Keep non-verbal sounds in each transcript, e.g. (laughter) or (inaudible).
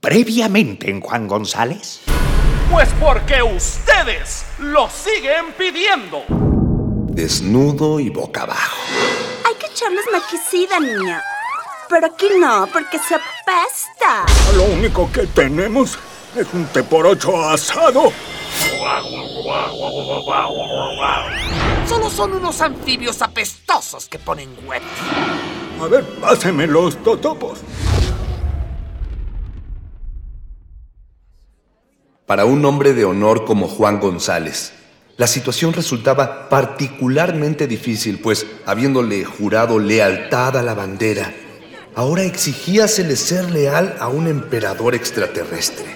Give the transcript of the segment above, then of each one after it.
previamente en Juan González? Pues porque ustedes lo siguen pidiendo. Desnudo y boca abajo. Hay que echarles maquicida, niña. Pero aquí no, porque se apesta. Lo único que tenemos es un té por ocho asado. Solo son unos anfibios apestosos que ponen huevos. A ver, páseme los totopos. Para un hombre de honor como Juan González, la situación resultaba particularmente difícil, pues habiéndole jurado lealtad a la bandera, ahora exigíasele ser leal a un emperador extraterrestre.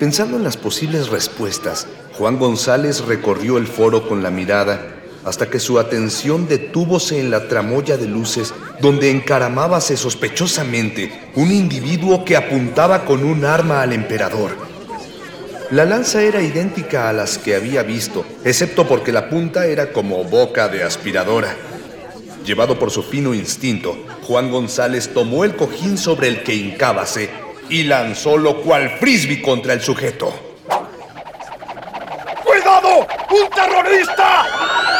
Pensando en las posibles respuestas, Juan González recorrió el foro con la mirada hasta que su atención detúvose en la tramoya de luces donde encaramábase sospechosamente un individuo que apuntaba con un arma al emperador. La lanza era idéntica a las que había visto, excepto porque la punta era como boca de aspiradora. Llevado por su fino instinto, Juan González tomó el cojín sobre el que hincábase y lanzólo cual frisbee contra el sujeto. ¡Cuidado! ¡Un terrorista!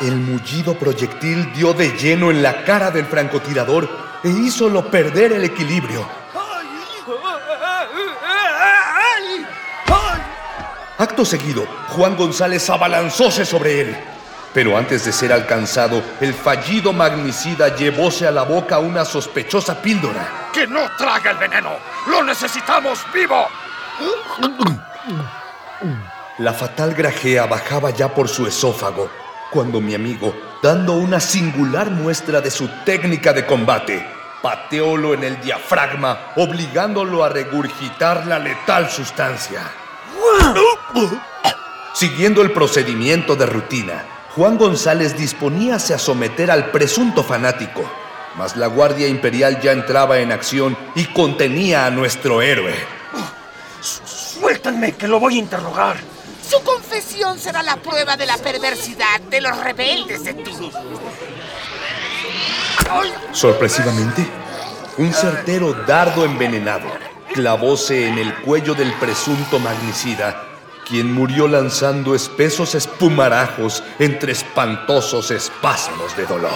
El mullido proyectil dio de lleno en la cara del francotirador e hízolo perder el equilibrio. Acto seguido, Juan González abalanzóse sobre él. Pero antes de ser alcanzado, el fallido magnicida llevóse a la boca una sospechosa píldora. ¡Que no traga el veneno! ¡Lo necesitamos vivo! La fatal grajea bajaba ya por su esófago, cuando mi amigo, dando una singular muestra de su técnica de combate, pateólo en el diafragma, obligándolo a regurgitar la letal sustancia. Siguiendo el procedimiento de rutina, Juan González disponíase a someter al presunto fanático, mas la Guardia Imperial ya entraba en acción y contenía a nuestro héroe. Suéltenme, que lo voy a interrogar. Su confesión será la prueba de la perversidad de los rebeldes de ti. Sorpresivamente, un certero dardo envenenado clavóse en el cuello del presunto magnicida, quien murió lanzando espesos espumarajos entre espantosos espasmos de dolor.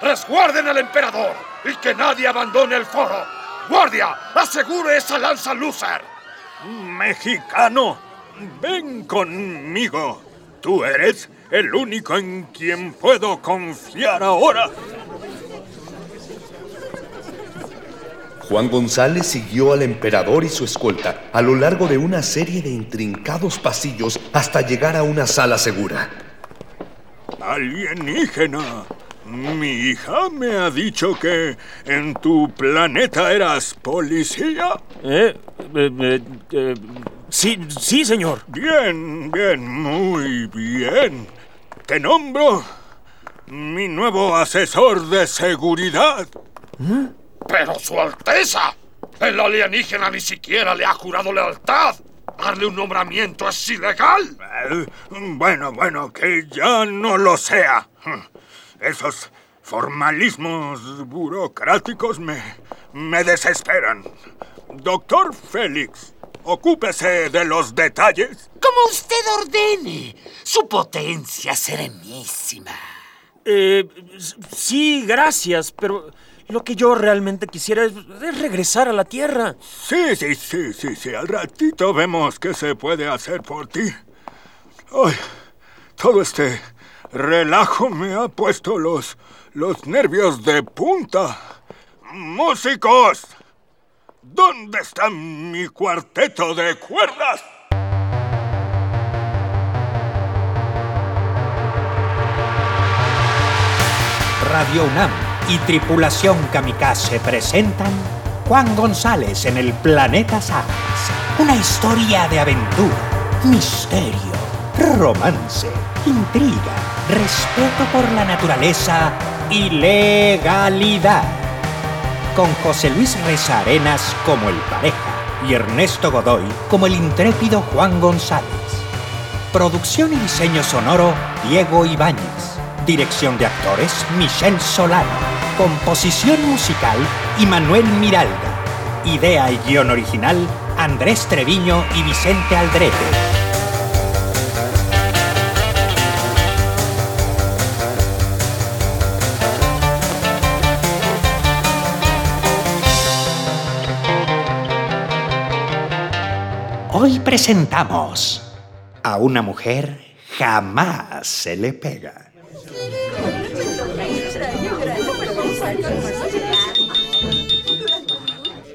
¡Resguarden al emperador! ¡Y que nadie abandone el foro! ¡Guardia! ¡Asegure esa lanza loser! Mexicano, ven conmigo. Tú eres el único en quien puedo confiar ahora. Juan González siguió al emperador y su escolta a lo largo de una serie de intrincados pasillos hasta llegar a una sala segura. Alienígena, mi hija me ha dicho que en tu planeta eras policía. ¿Eh? Eh, eh, eh, sí, sí, señor. Bien, bien, muy bien. Te nombro mi nuevo asesor de seguridad. ¡Pero su Alteza! El alienígena ni siquiera le ha jurado lealtad. Darle un nombramiento es ilegal. Eh, Bueno, bueno, que ya no lo sea. Esos formalismos burocráticos me, me desesperan. Doctor Félix, ocúpese de los detalles. Como usted ordene. Su potencia serenísima. Eh, sí, gracias, pero lo que yo realmente quisiera es, es regresar a la Tierra. Sí, sí, sí, sí, sí. Al ratito vemos qué se puede hacer por ti. Ay, todo este relajo me ha puesto los, los nervios de punta. Músicos, ¿dónde está mi cuarteto de cuerdas? Radio UNAM y Tripulación Kamikaze presentan Juan González en el Planeta Sagas. Una historia de aventura, misterio, romance, intriga, respeto por la naturaleza y legalidad. Con José Luis Reza Arenas como el pareja y Ernesto Godoy como el intrépido Juan González. Producción y diseño sonoro, Diego Ibáñez. Dirección de actores, Michelle Solano. Composición musical y Manuel Miralda. Idea y guion original Andrés Treviño y Vicente Aldrete. Hoy presentamos a una mujer jamás se le pega.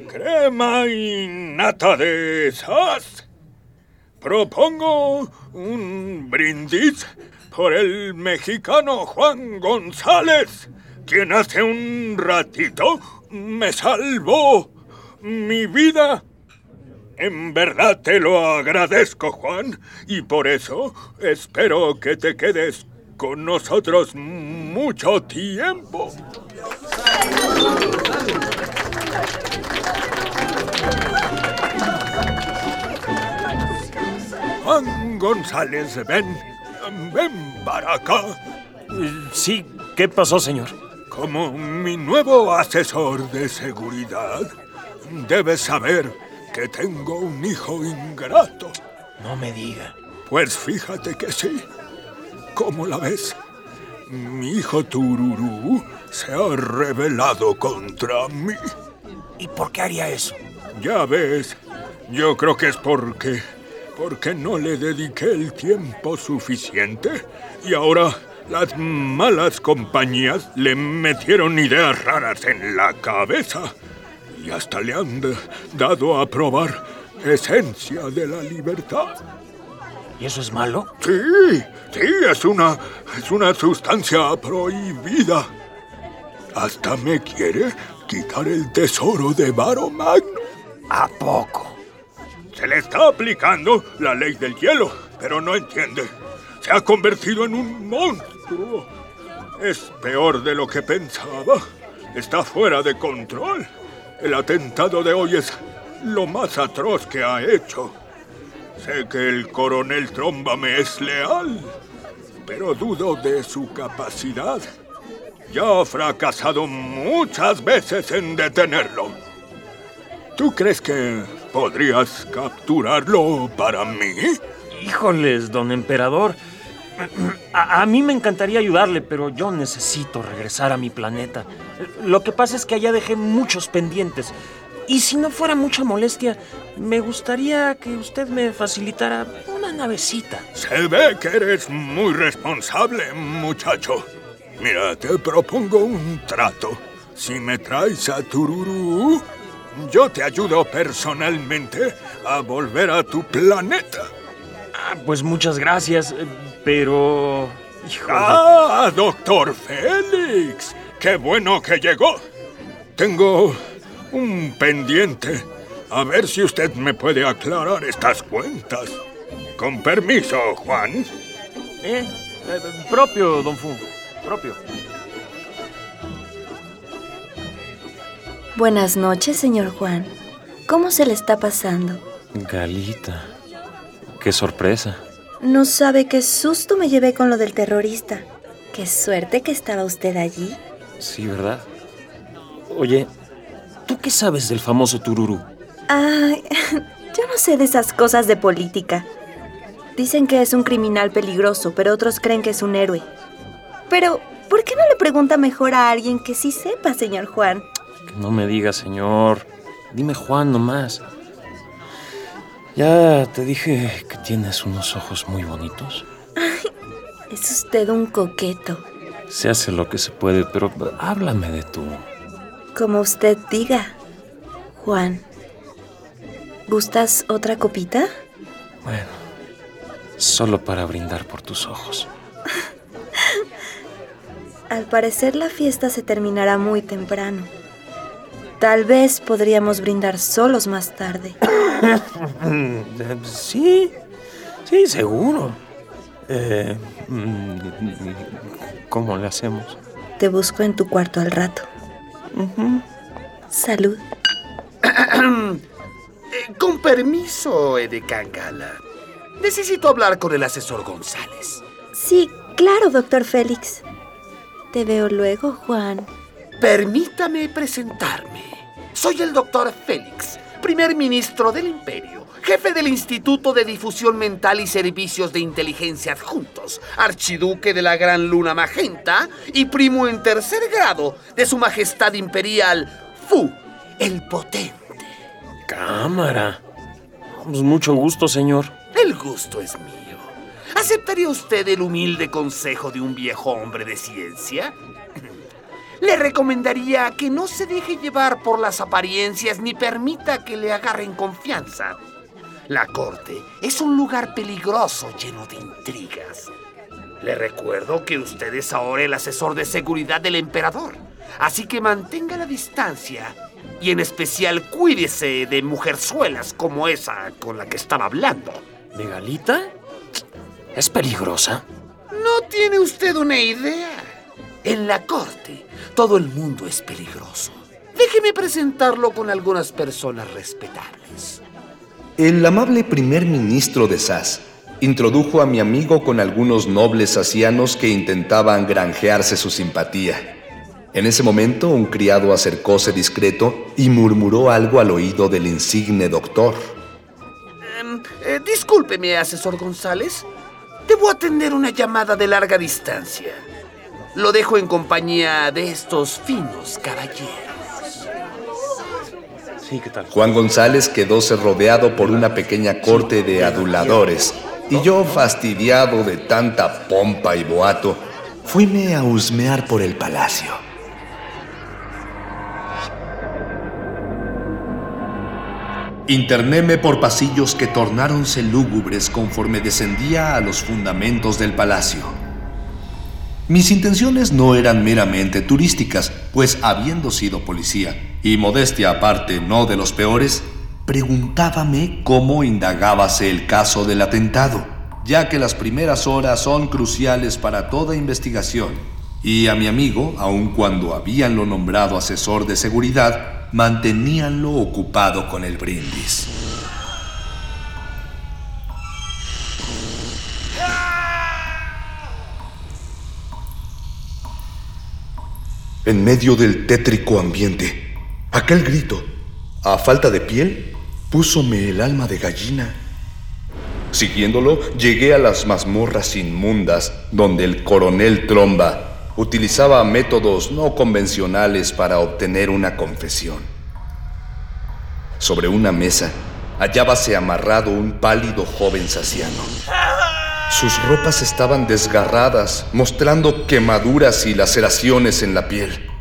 Crema y nata de esas. Propongo un brindis por el mexicano Juan González, quien hace un ratito me salvó mi vida en verdad te lo agradezco, Juan, y por eso espero que te quedes con nosotros mucho tiempo. Juan González, ven, ven para acá. Sí, ¿qué pasó, señor? Como mi nuevo asesor de seguridad, debes saber que tengo un hijo ingrato. No me diga. Pues fíjate que sí. ¿Cómo la ves? Mi hijo Tururú se ha rebelado contra mí. ¿Y por qué haría eso? Ya ves, yo creo que es porque... porque no le dediqué el tiempo suficiente y ahora las malas compañías le metieron ideas raras en la cabeza y hasta le han dado a probar esencia de la libertad. ¿Y eso es malo? Sí, sí, es una, es una sustancia prohibida. Hasta me quiere quitar el tesoro de Varo Magno. ¿A poco? Se le está aplicando la ley del hielo, pero no entiende. Se ha convertido en un monstruo. Es peor de lo que pensaba. Está fuera de control. El atentado de hoy es lo más atroz que ha hecho. Sé que el coronel Tromba me es leal, pero dudo de su capacidad. Ya ha fracasado muchas veces en detenerlo. ¿Tú crees que podrías capturarlo para mí? Híjoles, don emperador. A, a, mí me encantaría ayudarle, pero yo necesito regresar a mi planeta. Lo que pasa es que allá dejé muchos pendientes. Y si no fuera mucha molestia, me gustaría que usted me facilitara una navecita. Se ve que eres muy responsable, muchacho. Mira, te propongo un trato. Si me traes a Tururú, yo te ayudo personalmente a volver a tu planeta. Ah, pues muchas gracias, pero... ¡Ah, doctor Félix! ¡Qué bueno que llegó! Tengo un pendiente. A ver si usted me puede aclarar estas cuentas. Con permiso, Juan. Eh, eh propio, don Fu. Propio. Buenas noches, señor Juan. ¿Cómo se le está pasando? Galita. Qué sorpresa. No sabe qué susto me llevé con lo del terrorista. Qué suerte que estaba usted allí. Sí, ¿verdad? Oye, ¿tú qué sabes del famoso Tururú? Ay, (laughs) yo no sé de esas cosas de política. Dicen que es un criminal peligroso, pero otros creen que es un héroe. Pero, ¿por qué no le pregunta mejor a alguien que sí sepa, señor Juan? Que no me diga, señor. Dime Juan nomás. Ya te dije que tienes unos ojos muy bonitos. Ay, es usted un coqueto. Se hace lo que se puede, pero háblame de tú. Como usted diga, Juan. ¿Gustas otra copita? Bueno, solo para brindar por tus ojos. (laughs) Al parecer la fiesta se terminará muy temprano. Tal vez podríamos brindar solos más tarde. (coughs) (laughs) sí, sí, seguro. Eh, mm, ¿Cómo le hacemos? Te busco en tu cuarto al rato. Salud. (clears throat) Eh, con permiso, Edekangala. Necesito hablar con el asesor González. Sí, claro, doctor Félix. Te veo luego, Juan. Permítame presentarme. Soy el doctor Félix, primer ministro del imperio, jefe del Instituto de Difusión Mental y Servicios de Inteligencia Adjuntos, archiduque de la Gran Luna Magenta y primo en tercer grado de Su Majestad Imperial Fu, el Potente. Cámara. Pues mucho gusto, señor. El gusto es mío. ¿Aceptaría usted el humilde consejo de un viejo hombre de ciencia? Le recomendaría que no se deje llevar por las apariencias ni permita que le agarren confianza. La corte es un lugar peligroso lleno de intrigas. Le recuerdo que usted es ahora el asesor de seguridad del emperador, así que mantenga la distancia y en especial cuídese de mujerzuelas como esa con la que estaba hablando. ¿Legalita? ¿Es peligrosa? ¿No tiene usted una idea? En la corte, todo el mundo es peligroso. Déjeme presentarlo con algunas personas respetables. El amable primer ministro de Sas introdujo a mi amigo con algunos nobles asianos que intentaban granjearse su simpatía. En ese momento, un criado acercóse discreto y murmuró algo al oído del insigne doctor. Em, eh, discúlpeme, asesor González. Debo atender una llamada de larga distancia. Lo dejo en compañía de estos finos caballeros. Juan González quedóse rodeado por una pequeña corte de aduladores, y yo, fastidiado de tanta pompa y boato, fuime a husmear por el palacio. Internéme por pasillos que tornáronse lúgubres conforme descendía a los fundamentos del palacio. Mis intenciones no eran meramente turísticas, pues habiendo sido policía, y modestia aparte no de los peores, preguntábame cómo indagábase el caso del atentado, ya que las primeras horas son cruciales para toda investigación, y a mi amigo, aun cuando habíanlo nombrado asesor de seguridad, manteníanlo ocupado con el brindis. En medio del tétrico ambiente, aquel grito, a falta de piel, púsome el alma de gallina. Siguiéndolo, llegué a las mazmorras inmundas, donde el coronel Tromba utilizaba métodos no convencionales para obtener una confesión. Sobre una mesa hallábase amarrado un pálido joven saciano. Sus ropas estaban desgarradas, mostrando quemaduras y laceraciones en la piel.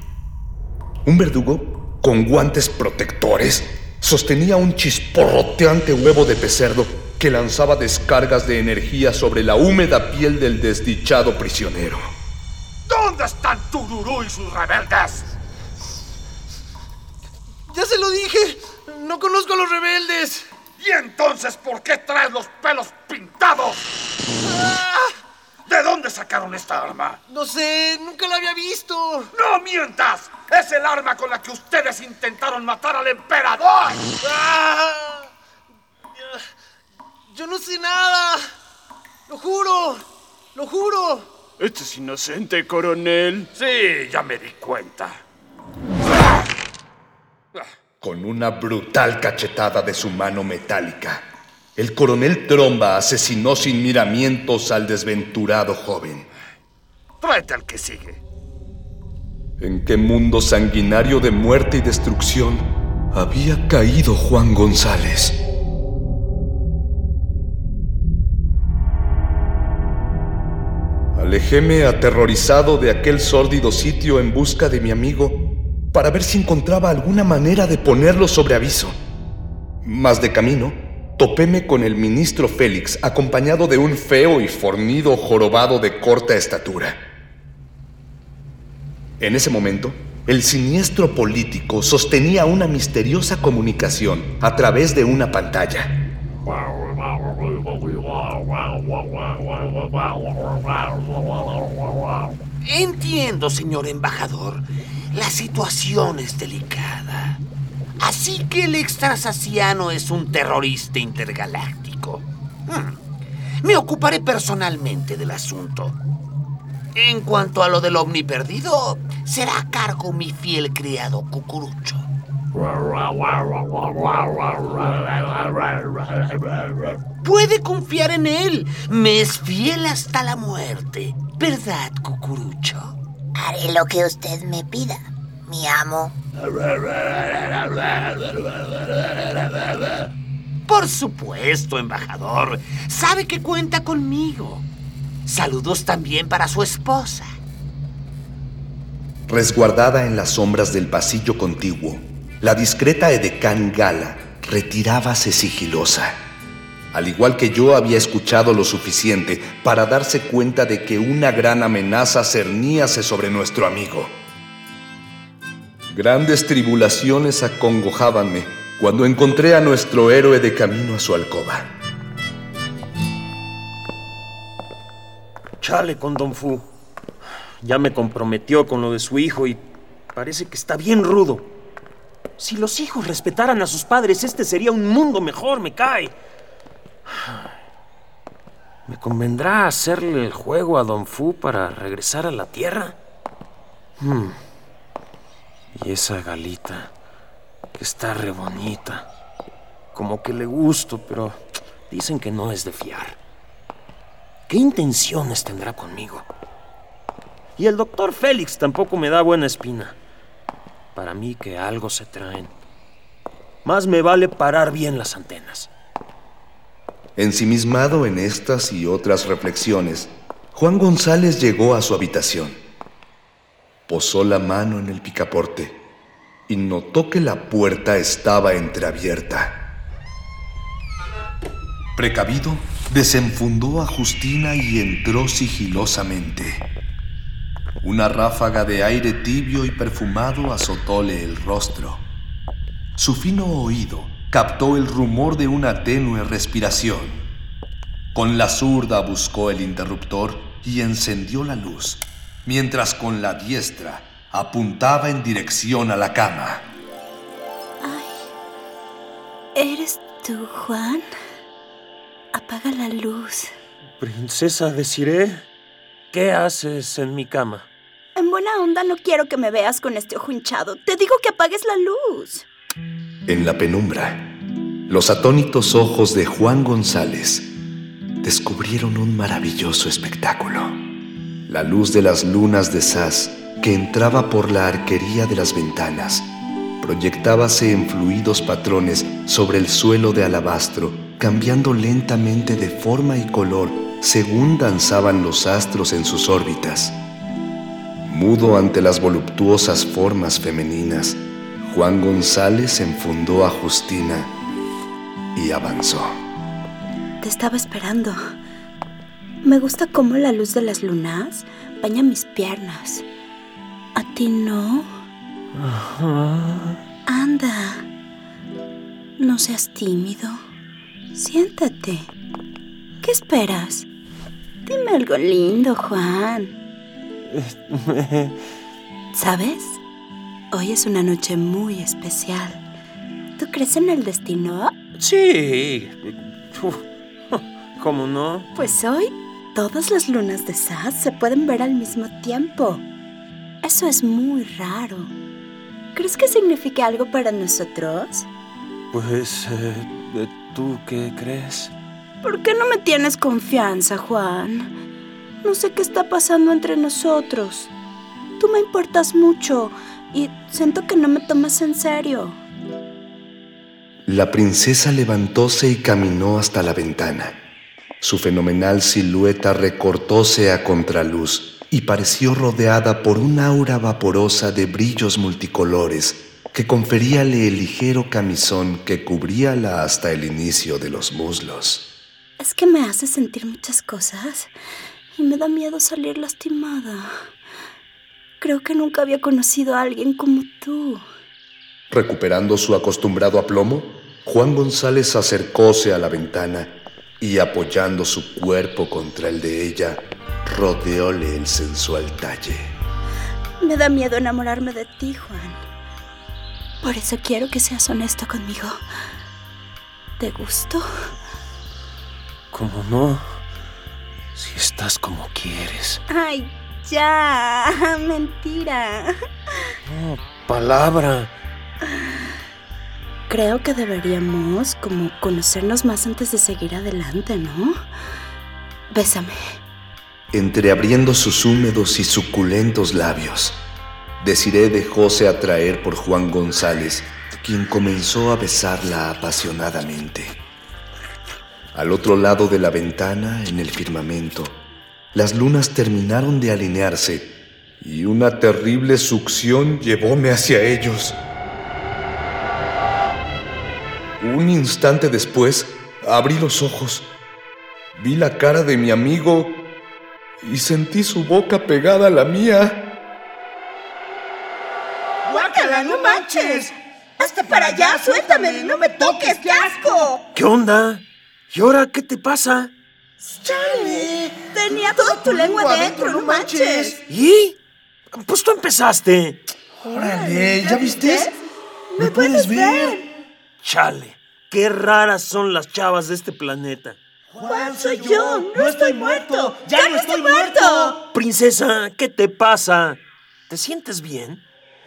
Un verdugo, con guantes protectores, sostenía un chisporroteante huevo de pecerdo que lanzaba descargas de energía sobre la húmeda piel del desdichado prisionero. ¿Dónde están Tururú y sus rebeldes? Ya se lo dije, no conozco a los rebeldes. ¿Y entonces por qué traes los pelos pintados? Ah, ¿De dónde sacaron esta arma? no sé, nunca la había visto. ¡No mientas! Es el arma con la que ustedes intentaron matar al emperador. Ah, yo no sé nada. Lo juro, lo juro. Este es inocente, coronel. Sí, ya me di cuenta. Con una brutal cachetada de su mano metálica, el coronel Tromba asesinó sin miramientos al desventurado joven. Tráete al que sigue. ¿En qué mundo sanguinario de muerte y destrucción había caído Juan González? Alejéme aterrorizado de aquel sórdido sitio en busca de mi amigo para ver si encontraba alguna manera de ponerlo sobre aviso. Mas de camino, topéme con el ministro Félix acompañado de un feo y fornido jorobado de corta estatura. En ese momento, el siniestro político sostenía una misteriosa comunicación a través de una pantalla. Entiendo, señor embajador. La situación es delicada. Así que el extrasaciano es un terrorista intergaláctico. Hmm. Me ocuparé personalmente del asunto. En cuanto a lo del ovni perdido, será a cargo mi fiel criado Cucurucho. Puede confiar en él. Me es fiel hasta la muerte. ¿Verdad, Cucurucho? Haré lo que usted me pida, mi amo. Por supuesto, embajador. Sabe que cuenta conmigo. Saludos también para su esposa. Resguardada en las sombras del pasillo contiguo, la discreta edecán Gala retirábase sigilosa. Al igual que yo había escuchado lo suficiente para darse cuenta de que una gran amenaza cerníase sobre nuestro amigo. Grandes tribulaciones acongojábanme cuando encontré a nuestro héroe de camino a su alcoba. Chale con Don Fu. Ya me comprometió con lo de su hijo y parece que está bien rudo. Si los hijos respetaran a sus padres, este sería un mundo mejor, me cae. ¿Me convendrá hacerle el juego a Don Fu para regresar a la Tierra? Hmm. Y esa galita, que está re bonita. Como que le gusto, pero dicen que no es de fiar. ¿Qué intenciones tendrá conmigo? Y el doctor Félix tampoco me da buena espina. Para mí que algo se traen. Más me vale parar bien las antenas. Ensimismado en estas y otras reflexiones, Juan González llegó a su habitación. Posó la mano en el picaporte y notó que la puerta estaba entreabierta. Precavido, desenfundó a Justina y entró sigilosamente. Una ráfaga de aire tibio y perfumado azotóle el rostro. Su fino oído captó el rumor de una tenue respiración. Con la zurda buscó el interruptor y encendió la luz, mientras con la diestra apuntaba en dirección a la cama. ¿Eres tú, Juan? Apaga la luz. Princesa Desiree, ¿qué haces en mi cama? En buena onda no quiero que me veas con este ojo hinchado. Te digo que apagues la luz. En la penumbra, los atónitos ojos de Juan González descubrieron un maravilloso espectáculo. La luz de las lunas de Sas que entraba por la arquería de las ventanas proyectábase en fluidos patrones sobre el suelo de alabastro, cambiando lentamente de forma y color según danzaban los astros en sus órbitas. Mudo ante las voluptuosas formas femeninas, Juan González enfundó a Justina y avanzó. Te estaba esperando. Me gusta cómo la luz de las lunas baña mis piernas. ¿A ti no? Anda. No seas tímido. Siéntate. ¿Qué esperas? Dime algo lindo, Juan. (laughs) ¿Sabes? Hoy es una noche muy especial. ¿Tú crees en el destino? Sí. Uf, (laughs) ¿Cómo no? Pues hoy todas las lunas de Sas se pueden ver al mismo tiempo. Eso es muy raro. ¿Crees que signifique algo para nosotros? Pues, eh, ¿tú qué crees? ¿Por qué no me tienes confianza, Juan? No sé qué está pasando entre nosotros. Tú me importas mucho y siento que no me tomas en serio. La princesa levantóse y caminó hasta la ventana. Su fenomenal silueta recortóse a contraluz y pareció rodeada por un aura vaporosa de brillos multicolores que conferíale el ligero camisón que cubríala hasta el inicio de los muslos. Es que me hace sentir muchas cosas y me da miedo salir lastimada. Creo que nunca había conocido a alguien como tú. Recuperando su acostumbrado aplomo, Juan González acercóse a la ventana y apoyando su cuerpo contra el de ella, rodeóle el sensual talle. Me da miedo enamorarme de ti, Juan. Por eso quiero que seas honesto conmigo. ¿Te gusto? ¿Cómo no? Si estás como quieres. Ay, Ya, (laughs) mentira. Oh, palabra. Creo que deberíamos como conocernos más antes de seguir adelante, ¿no? Bésame. Entreabriendo sus húmedos y suculentos labios, Desiré dejóse atraer por Juan González, quien comenzó a besarla apasionadamente. Al otro lado de la ventana, en el firmamento, las lunas terminaron de alinearse y una terrible succión llevóme hacia ellos. Un instante después, abrí los ojos, vi la cara de mi amigo y sentí su boca pegada a la mía. ¡Guácala, no manches! ¡Hasta para allá! ¡Suéltame! ¡No me toques! ¡Qué asco! ¿Qué onda? ¿Y ahora qué te pasa? ¡Chale! Tenía toda tu lengua adentro, no manches. ¿Y? Pues tú empezaste. Órale, ¿ya viste? ¿Me puedes ver? Chale, qué raras son las chavas de este planeta. Juan, soy yo. No estoy muerto. Ya no estoy muerto. Princesa, ¿qué te pasa? ¿Te sientes bien?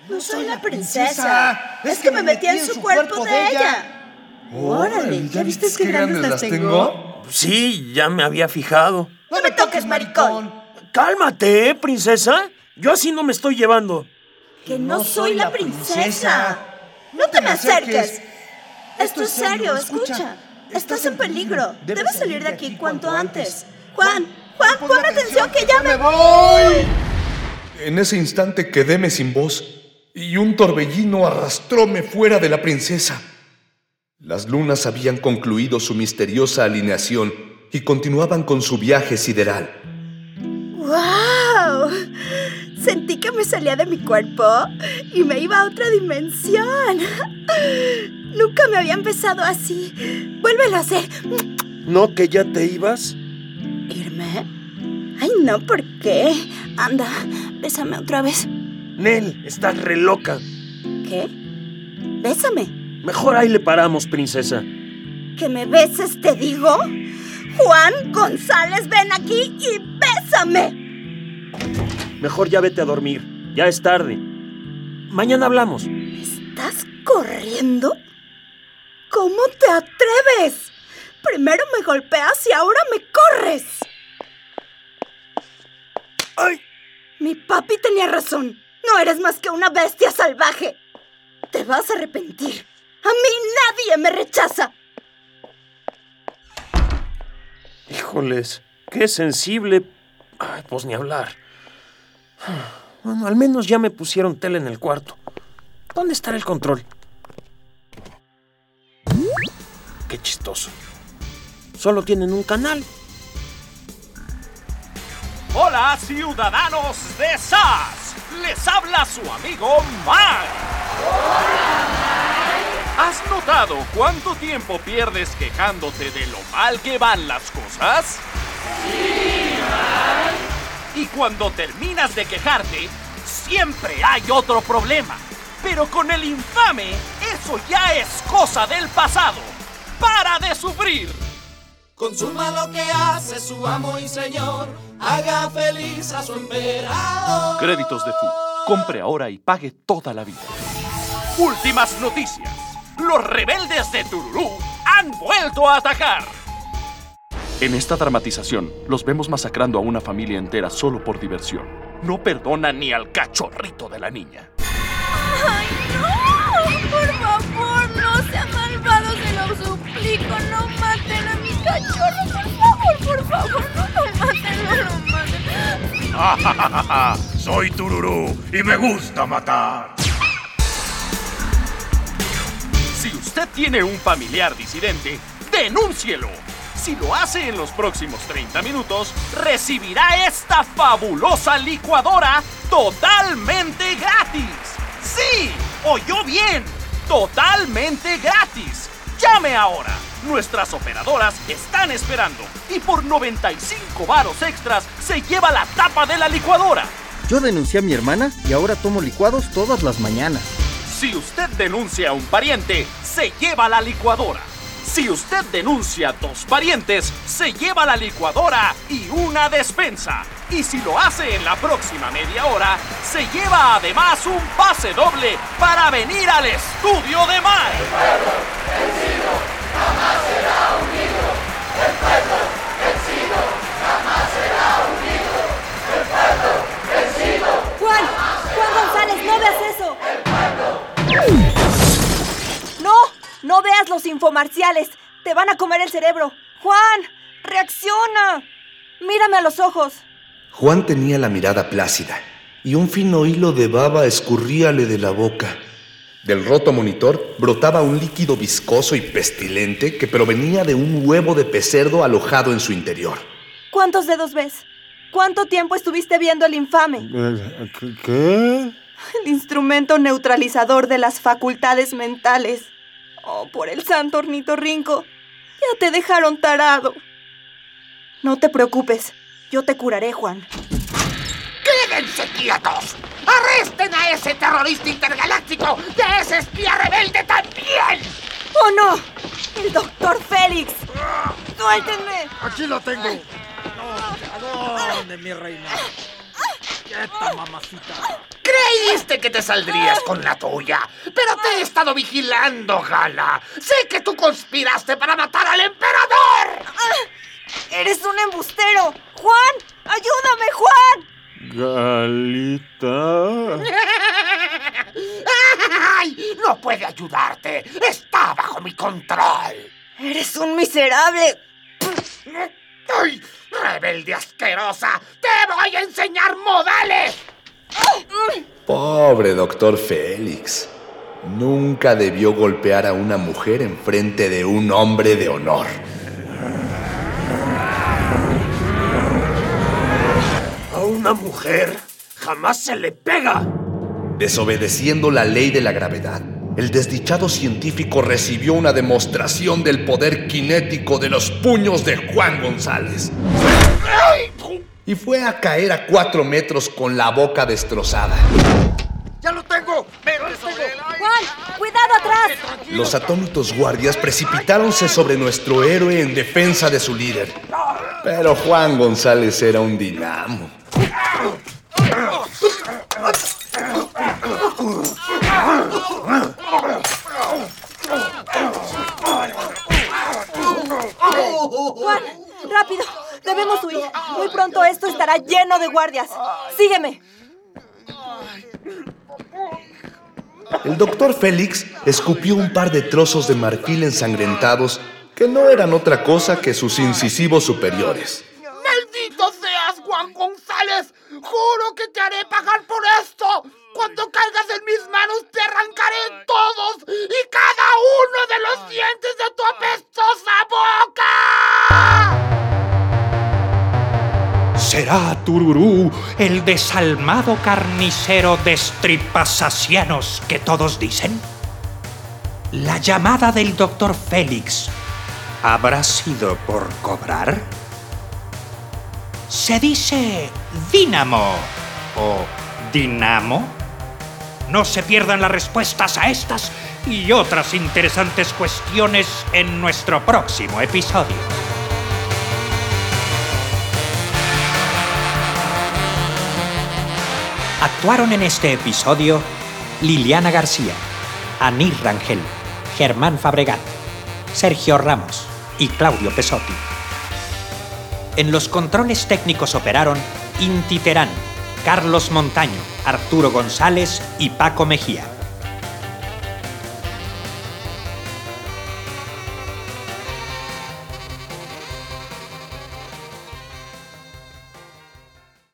No soy la princesa. Es que me metí en su cuerpo de ella. Órale, ¿ya viste qué grandes las tengo? Sí, ya me había fijado. No me toques, maricón. Cálmate, ¿eh, princesa. Yo así no me estoy llevando. Que no soy la princesa. No te me acerques. Esto es serio, escucha. Estás en peligro. Debes salir de aquí cuanto antes. Juan, Juan, pon atención que ya me voy. En ese instante quedéme sin voz y un torbellino arrastróme fuera de la princesa. Las lunas habían concluido su misteriosa alineación y continuaban con su viaje sideral. ¡Wow! Sentí que me salía de mi cuerpo y me iba a otra dimensión. Nunca me había empezado así. Vuélvelo a hacer. ¿No que ya te ibas? ¿Irme? Ay, no, ¿por qué? Anda, bésame otra vez. Nel, estás re loca. ¿Qué? Bésame. Mejor ahí le paramos, princesa. ¿Que me beses, te digo? Juan González, ven aquí y bésame. Mejor ya vete a dormir. Ya es tarde. Mañana hablamos. ¿Estás corriendo? ¿Cómo te atreves? Primero me golpeas y ahora me corres. ¡Ay! Mi papi tenía razón. No eres más que una bestia salvaje. Te vas a arrepentir. A mí nadie me rechaza. Híjoles, qué sensible. Ay, pues ni hablar. Bueno, al menos ya me pusieron tele en el cuarto. ¿Dónde estará el control? Qué chistoso. Solo tienen un canal. Hola, ciudadanos de SAS. Les habla su amigo Mike. ¿Has notado cuánto tiempo pierdes quejándote de lo mal que van las cosas? Sí, Y cuando terminas de quejarte, siempre hay otro problema. Pero con el infame, eso ya es cosa del pasado. ¡Para de sufrir! Consuma lo que hace su amo y señor. Haga feliz a su emperador. Créditos de FU. Compre ahora y pague toda la vida. Últimas noticias. Los rebeldes de Tururú han vuelto a atacar. En esta dramatización, los vemos masacrando a una familia entera solo por diversión. No perdonan ni al cachorrito de la niña. ¡Ay, no! Por favor, suplico. No maten a mi cachorro, por favor, por favor. No lo maten, no lo maten. (laughs) Soy Tururú y me gusta matar. Si usted tiene un familiar disidente, denúncielo. Si lo hace en los próximos 30 minutos, recibirá esta fabulosa licuadora totalmente gratis. ¡Sí! ¡Oyó bien! ¡Totalmente gratis! ¡Llame ahora! Nuestras operadoras están esperando y por 95 varos extras se lleva la tapa de la licuadora. Yo denuncié a mi hermana y ahora tomo licuados todas las mañanas. Si usted denuncia a un pariente, se lleva la licuadora. Si usted denuncia a dos parientes, se lleva la licuadora y una despensa. Y si lo hace en la próxima media hora, se lleva además un pase doble para venir al estudio de Mike. No veas los infomarciales. Te van a comer el cerebro. Juan, reacciona. Mírame a los ojos. Juan tenía la mirada plácida y un fino hilo de baba escurríale de la boca. Del roto monitor brotaba un líquido viscoso y pestilente que provenía de un huevo de pecerdo alojado en su interior. ¿Cuántos dedos ves? ¿Cuánto tiempo estuviste viendo el infame? ¿Qué? El instrumento neutralizador de las facultades mentales. Oh, por el santo ornitorrinco. Ya te dejaron tarado. No te preocupes. Yo te curaré, Juan. ¡Quédense quietos! ¡Arresten a ese terrorista intergaláctico y a ese espía rebelde también! ¡Oh, no! ¡El doctor Félix! ¡Suéltenme! Aquí lo tengo. ¿A dónde, mi reina? Quieta, mamacita. Creíste que te saldrías con la tuya, pero te he estado vigilando, Gala. Sé que tú conspiraste para matar al emperador. ¡Eres un embustero! ¡Juan! ¡Ayúdame, Juan! Galita. ¡Ay! No puede ayudarte. Está bajo mi control. ¡Eres un miserable! ¡Ay! ¡Rebelde asquerosa! ¡Te voy a enseñar modales! Pobre doctor Félix. Nunca debió golpear a una mujer en frente de un hombre de honor. A una mujer jamás se le pega. Desobedeciendo la ley de la gravedad, el desdichado científico recibió una demostración del poder cinético de los puños de Juan González. Y fue a caer a cuatro metros con la boca destrozada. ¡Ya lo tengo! ¡Juan! ¡Cuidado atrás! Los atónitos guardias precipitáronse sobre nuestro héroe en defensa de su líder. Pero Juan González era un dinamo. Juan, rápido. Debemos huir. Muy pronto esto estará lleno de guardias. Sígueme. El doctor Félix escupió un par de trozos de marfil ensangrentados que no eran otra cosa que sus incisivos superiores. ¡Maldito seas, Juan González! ¡Juro que te haré pagar por esto! Cuando caigas en mis manos te arrancaré todos y cada uno de los dientes de tu apestosa boca. ¿Será Tururú el desalmado carnicero de estripasacianos que todos dicen? ¿La llamada del doctor Félix habrá sido por cobrar? ¿Se dice dínamo o dinamo? No se pierdan las respuestas a estas y otras interesantes cuestiones en nuestro próximo episodio. Actuaron en este episodio Liliana García, Anir Rangel, Germán Fabregat, Sergio Ramos y Claudio Pesotti. En los controles técnicos operaron Inti Terán, Carlos Montaño, Arturo González y Paco Mejía.